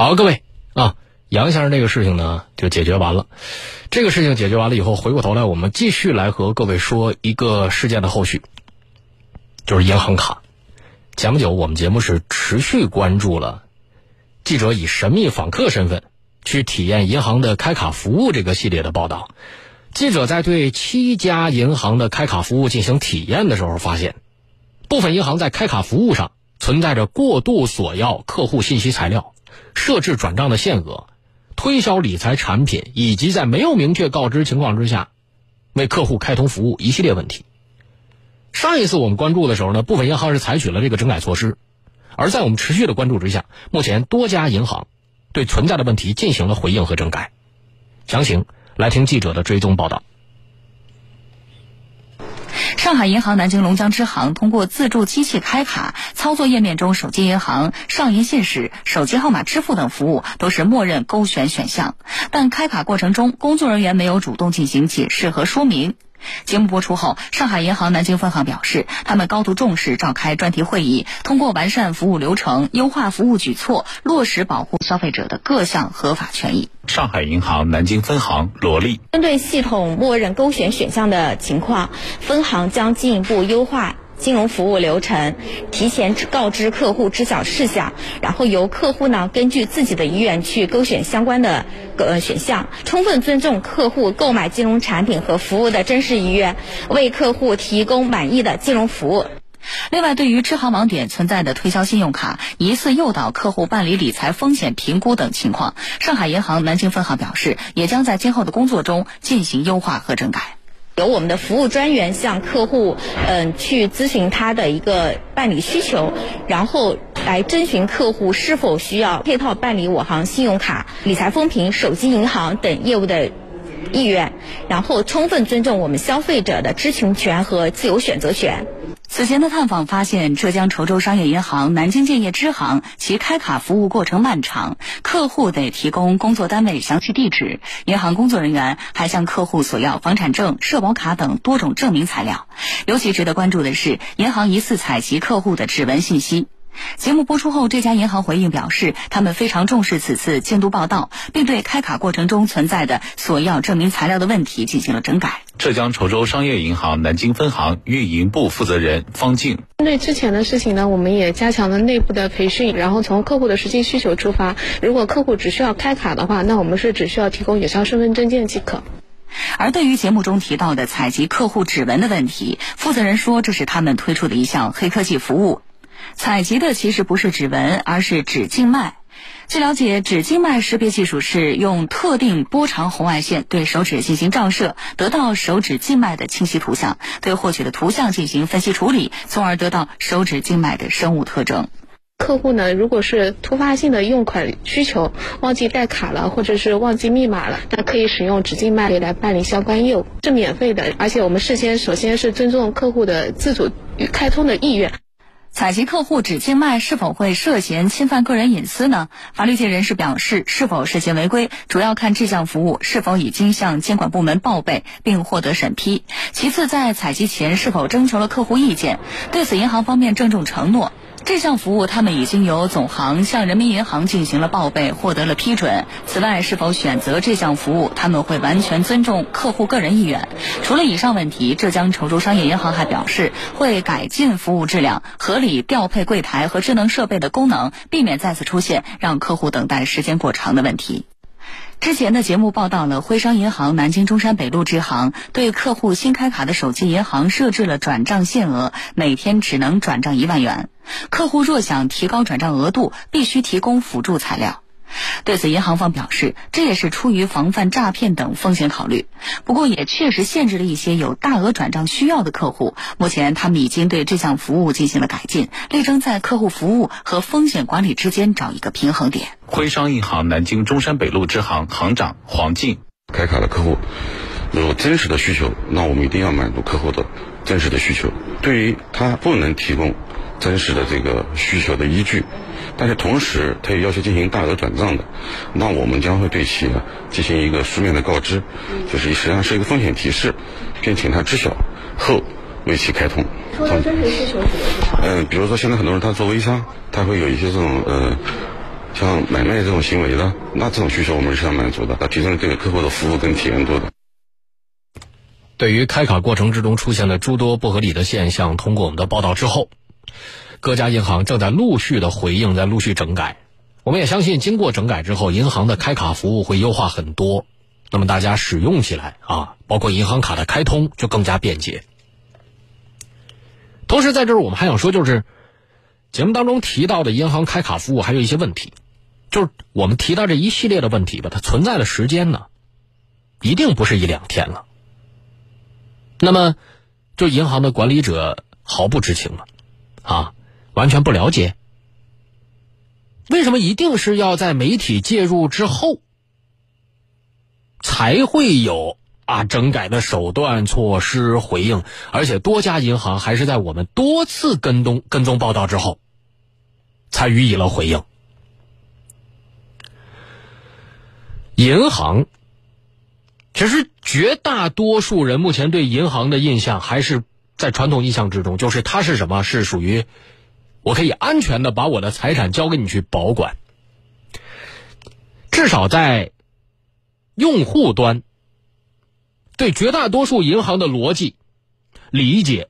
好，各位啊，杨先生这个事情呢就解决完了。这个事情解决完了以后，回过头来我们继续来和各位说一个事件的后续，就是银行卡。前不久我们节目是持续关注了记者以神秘访客身份去体验银行的开卡服务这个系列的报道。记者在对七家银行的开卡服务进行体验的时候，发现部分银行在开卡服务上存在着过度索要客户信息材料。设置转账的限额，推销理财产品，以及在没有明确告知情况之下，为客户开通服务一系列问题。上一次我们关注的时候呢，部分银行是采取了这个整改措施，而在我们持续的关注之下，目前多家银行对存在的问题进行了回应和整改。详情来听记者的追踪报道。上海银行南京龙江支行通过自助机器开卡操作页面中，手机银行、上银信使、手机号码支付等服务都是默认勾选选项，但开卡过程中，工作人员没有主动进行解释和说明。节目播出后，上海银行南京分行表示，他们高度重视，召开专题会议，通过完善服务流程、优化服务举措，落实保护消费者的各项合法权益。上海银行南京分行罗丽，针对系统默认勾选选项的情况，分行将进一步优化。金融服务流程，提前告知客户知晓事项，然后由客户呢根据自己的意愿去勾选相关的呃选项，充分尊重客户购买金融产品和服务的真实意愿，为客户提供满意的金融服务。另外，对于支行网点存在的推销信用卡、疑似诱导客户办理理财风险评估等情况，上海银行南京分行表示，也将在今后的工作中进行优化和整改。由我们的服务专员向客户，嗯，去咨询他的一个办理需求，然后来征询客户是否需要配套办理我行信用卡、理财风评、手机银行等业务的意愿，然后充分尊重我们消费者的知情权和自由选择权。此前的探访发现，浙江稠州商业银行南京建业支行其开卡服务过程漫长，客户得提供工作单位详细地址，银行工作人员还向客户索要房产证、社保卡等多种证明材料。尤其值得关注的是，银行疑似采集客户的指纹信息。节目播出后，这家银行回应表示，他们非常重视此次监督报道，并对开卡过程中存在的索要证明材料的问题进行了整改。浙江稠州商业银行南京分行运营部负责人方静：针对之前的事情呢，我们也加强了内部的培训，然后从客户的实际需求出发，如果客户只需要开卡的话，那我们是只需要提供有效身份证件即可。而对于节目中提到的采集客户指纹的问题，负责人说，这是他们推出的一项黑科技服务。采集的其实不是指纹，而是指静脉。据了解，指静脉识别技术是用特定波长红外线对手指进行照射，得到手指静脉的清晰图像，对获取的图像进行分析处理，从而得到手指静脉的生物特征。客户呢，如果是突发性的用款需求，忘记带卡了，或者是忘记密码了，那可以使用指静脉来办理相关业务，是免费的。而且我们事先首先是尊重客户的自主与开通的意愿。采集客户指静脉是否会涉嫌侵犯个人隐私呢？法律界人士表示，是否涉嫌违规，主要看这项服务是否已经向监管部门报备并获得审批。其次，在采集前是否征求了客户意见。对此，银行方面郑重承诺。这项服务，他们已经由总行向人民银行进行了报备，获得了批准。此外，是否选择这项服务，他们会完全尊重客户个人意愿。除了以上问题，浙江稠州商业银行还表示，会改进服务质量，合理调配柜台和智能设备的功能，避免再次出现让客户等待时间过长的问题。之前的节目报道了，徽商银行南京中山北路支行对客户新开卡的手机银行设置了转账限额，每天只能转账一万元。客户若想提高转账额度，必须提供辅助材料。对此，银行方表示，这也是出于防范诈骗等风险考虑。不过，也确实限制了一些有大额转账需要的客户。目前，他们已经对这项服务进行了改进，力争在客户服务和风险管理之间找一个平衡点。徽商银行南京中山北路支行行长黄静：开卡的客户有真实的需求，那我们一定要满足客户的真实的需求。对于他不能提供真实的这个需求的依据。但是同时，他也要求进行大额转账的，那我们将会对其进行一个书面的告知，就是实际上是一个风险提示，并请他知晓后为其开通。说的真实需求指的是啥？嗯，比如说现在很多人他做微商，他会有一些这种呃像买卖这种行为的，那这种需求我们是要满足的，要提升这个客户的服务跟体验度的。对于开卡过程之中出现的诸多不合理的现象，通过我们的报道之后，各家银行正在陆续的回应，在陆续整改。我们也相信，经过整改之后，银行的开卡服务会优化很多，那么大家使用起来啊，包括银行卡的开通就更加便捷。同时，在这儿我们还想说，就是节目当中提到的银行开卡服务还有一些问题，就是我们提到这一系列的问题吧，它存在的时间呢，一定不是一两天了。那么，就银行的管理者毫不知情了，啊，完全不了解。为什么一定是要在媒体介入之后，才会有啊整改的手段措施回应？而且多家银行还是在我们多次跟踪跟踪报道之后，才予以了回应。银行。其实绝大多数人目前对银行的印象还是在传统印象之中，就是它是什么？是属于我可以安全的把我的财产交给你去保管。至少在用户端，对绝大多数银行的逻辑理解，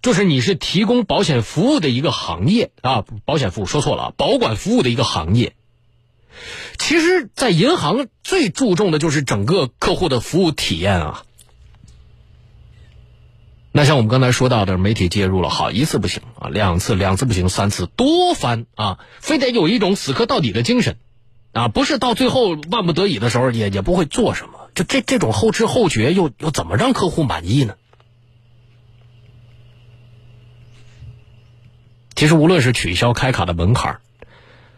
就是你是提供保险服务的一个行业啊，保险服务说错了，保管服务的一个行业。其实，在银行最注重的就是整个客户的服务体验啊。那像我们刚才说到的，媒体介入了，好一次不行啊，两次两次不行，三次多番啊，非得有一种死磕到底的精神啊，不是到最后万不得已的时候也也不会做什么，就这这种后知后觉，又又怎么让客户满意呢？其实，无论是取消开卡的门槛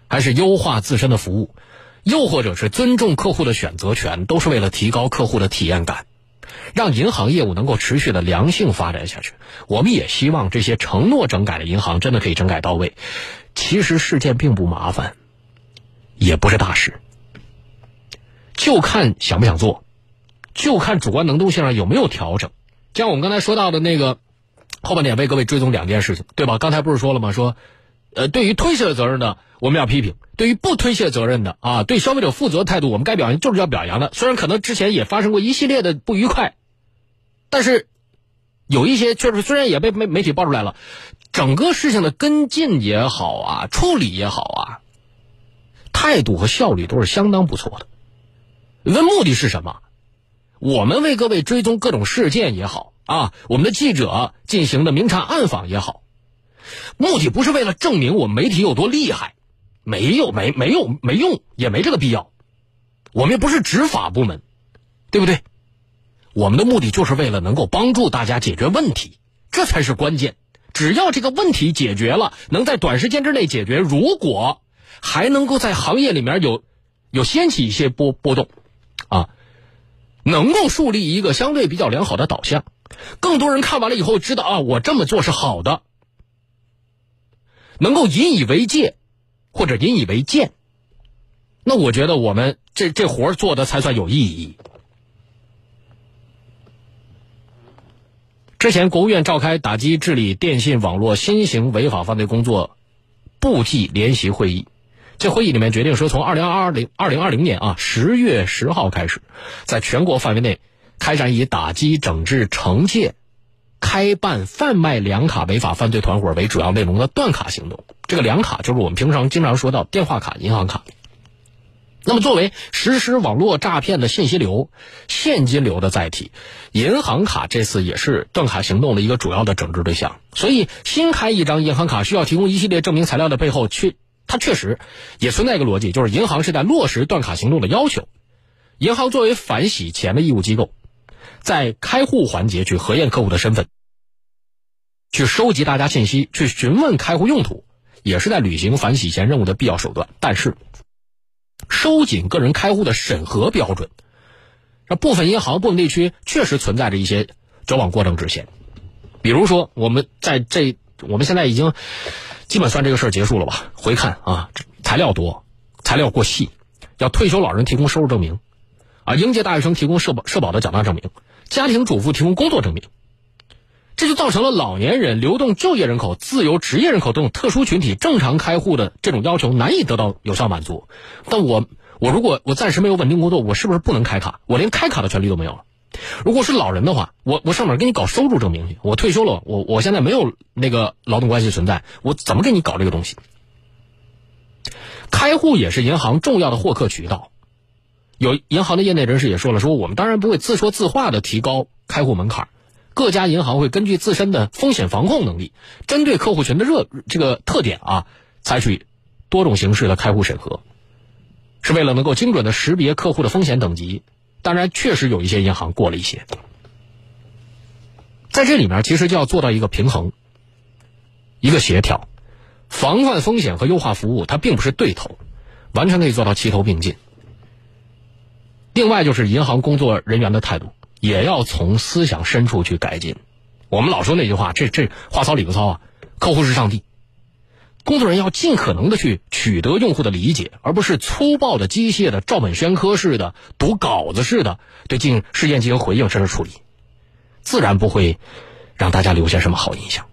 还是优化自身的服务，又或者是尊重客户的选择权，都是为了提高客户的体验感，让银行业务能够持续的良性发展下去。我们也希望这些承诺整改的银行真的可以整改到位。其实事件并不麻烦，也不是大事，就看想不想做，就看主观能动性上有没有调整。像我们刚才说到的那个后半点，为各位追踪两件事情，对吧？刚才不是说了吗？说。呃，对于推卸的责任的，我们要批评；对于不推卸责任的啊，对消费者负责态度，我们该表扬就是要表扬的。虽然可能之前也发生过一系列的不愉快，但是有一些确实虽然也被媒媒体爆出来了，整个事情的跟进也好啊，处理也好啊，态度和效率都是相当不错的。问目的是什么？我们为各位追踪各种事件也好啊，我们的记者进行的明察暗访也好。目的不是为了证明我媒体有多厉害，没有没没有没用，也没这个必要。我们又不是执法部门，对不对？我们的目的就是为了能够帮助大家解决问题，这才是关键。只要这个问题解决了，能在短时间之内解决，如果还能够在行业里面有有掀起一些波波动，啊，能够树立一个相对比较良好的导向，更多人看完了以后知道啊，我这么做是好的。能够引以为戒，或者引以为鉴，那我觉得我们这这活做的才算有意义。之前，国务院召开打击治理电信网络新型违法犯罪工作部际联席会议，这会议里面决定说，从二零二零二零二零年啊十月十号开始，在全国范围内开展以打击、整治、惩戒。开办贩卖两卡违法犯罪团伙为主要内容的断卡行动，这个两卡就是我们平常经常说到电话卡、银行卡。那么，作为实施网络诈骗的信息流、现金流的载体，银行卡这次也是断卡行动的一个主要的整治对象。所以，新开一张银行卡需要提供一系列证明材料的背后，确它确实也存在一个逻辑，就是银行是在落实断卡行动的要求。银行作为反洗钱的义务机构。在开户环节去核验客户的身份，去收集大家信息，去询问开户用途，也是在履行反洗钱任务的必要手段。但是，收紧个人开户的审核标准，那部分银行、部分地区确实存在着一些矫枉过正之嫌。比如说，我们在这，我们现在已经基本算这个事儿结束了吧？回看啊，材料多，材料过细，要退休老人提供收入证明，啊，应届大学生提供社保社保的缴纳证明。家庭主妇提供工作证明，这就造成了老年人、流动就业人口、自由职业人口等特殊群体正常开户的这种要求难以得到有效满足。但我我如果我暂时没有稳定工作，我是不是不能开卡？我连开卡的权利都没有了。如果是老人的话，我我上哪给你搞收入证明去？我退休了，我我现在没有那个劳动关系存在，我怎么给你搞这个东西？开户也是银行重要的获客渠道。有银行的业内人士也说了，说我们当然不会自说自话的提高开户门槛，各家银行会根据自身的风险防控能力，针对客户群的热这个特点啊，采取多种形式的开户审核，是为了能够精准的识别客户的风险等级。当然，确实有一些银行过了一些，在这里面其实就要做到一个平衡，一个协调，防范风险和优化服务，它并不是对头，完全可以做到齐头并进。另外就是银行工作人员的态度，也要从思想深处去改进。我们老说那句话，这这话糙理不糙啊，客户是上帝。工作人员要尽可能的去取得用户的理解，而不是粗暴的、机械的、照本宣科式的、读稿子似的对进事件进行回应甚至处理，自然不会让大家留下什么好印象。